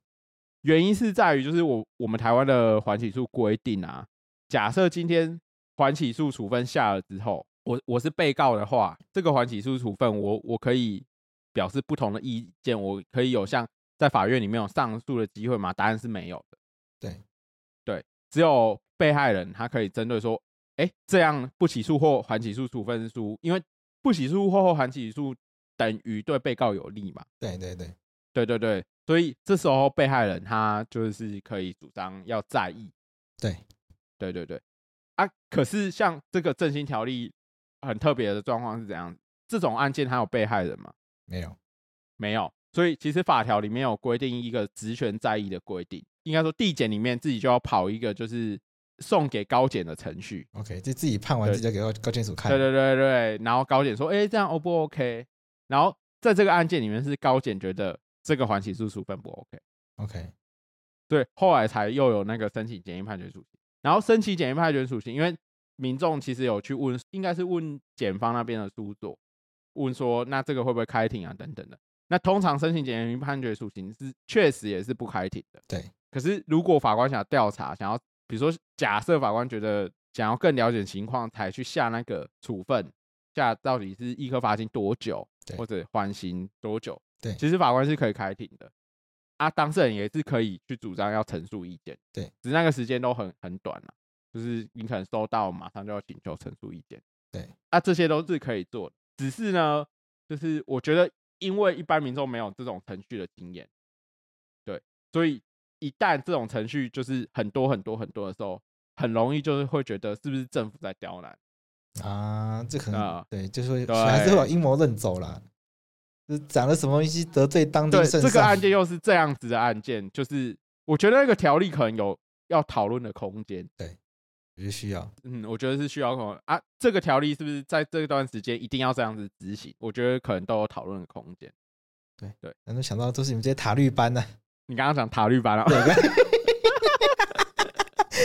原因是在于就是我我们台湾的缓起诉规定啊，假设今天缓起诉处分下了之后，我我是被告的话，这个缓起诉处分我我可以表示不同的意见，我可以有像。在法院里面有上诉的机会吗？答案是没有的。对，对，只有被害人他可以针对说，哎、欸，这样不起诉或缓起诉处分书，因为不起诉或缓起诉等于对被告有利嘛。对对对，对对对，所以这时候被害人他就是可以主张要在意。对，对对对，啊，可是像这个振兴条例很特别的状况是怎样？这种案件还有被害人吗？没有，没有。所以其实法条里面有规定一个职权在役的规定，应该说地检里面自己就要跑一个就是送给高检的程序。OK，就自己判完自己就给高高检署看。对对对对，然后高检说，哎、欸，这样 O 不 OK？然后在这个案件里面是高检觉得这个缓起诉处分不 OK。OK，对，后来才又有那个申请简易判决处刑，然后申请简易判决处刑，因为民众其实有去问，应该是问检方那边的书作，问说那这个会不会开庭啊等等的。那通常申请简易判决处刑是确实也是不开庭的。对。可是如果法官想要调查，想要比如说假设法官觉得想要更了解情况才去下那个处分，下到底是一颗罚金多久，或者缓刑多久？对。其实法官是可以开庭的。啊，当事人也是可以去主张要陈述意见。对。只是那个时间都很很短了，就是你可能收到马上就要请求陈述意见。对。啊，这些都是可以做的，只是呢，就是我觉得。因为一般民众没有这种程序的经验，对，所以一旦这种程序就是很多很多很多的时候，很容易就是会觉得是不是政府在刁难啊？这可能、呃、对，就是会还是会有阴谋论走了，就讲了什么东西得罪当地。对，这个案件又是这样子的案件，就是我觉得那个条例可能有要讨论的空间。对。也需要，嗯，我觉得是需要可能啊，这个条例是不是在这段时间一定要这样子执行？我觉得可能都有讨论的空间。对对，能够想到都是你们这些塔绿班呢、啊。你刚刚讲塔绿班了、啊，对，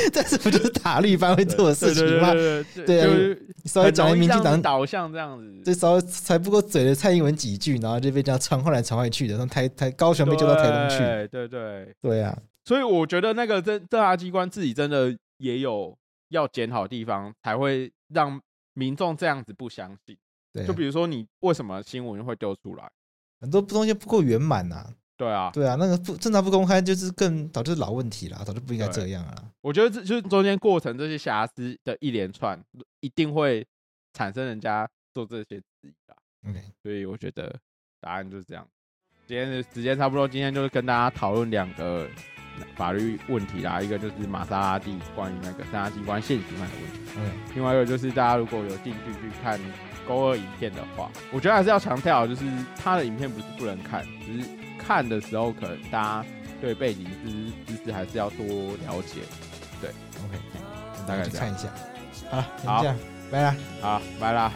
这是不就是塔绿班会做的事情吗？对，啊，就是稍微讲民进党导向这样子，这稍微才不过嘴的蔡英文几句，然后就被这样传过来传回去的，从台台高雄被叫到台东去。对对对对啊，所以我觉得那个侦侦查机关自己真的也有。要检讨的地方，才会让民众这样子不相信。对、啊，就比如说你为什么新闻会丢出来，很多东西不够圆满呐。对啊，对啊，那个不正常不公开，就是更导致老问题了，早就不应该这样啊。我觉得这就是中间过程这些瑕疵的一连串，一定会产生人家做这些质疑的。OK，所以我觉得答案就是这样。今天的时间差不多，今天就是跟大家讨论两个。法律问题啦，一个就是玛莎拉蒂关于那个三大机关现行犯的问题，嗯，另外一个就是大家如果有兴趣去看勾二影片的话，我觉得还是要强调，就是他的影片不是不能看，只是看的时候可能大家对背景知知识还是要多了解，对，OK，大概看一下，好了，好，拜啦，好，拜啦。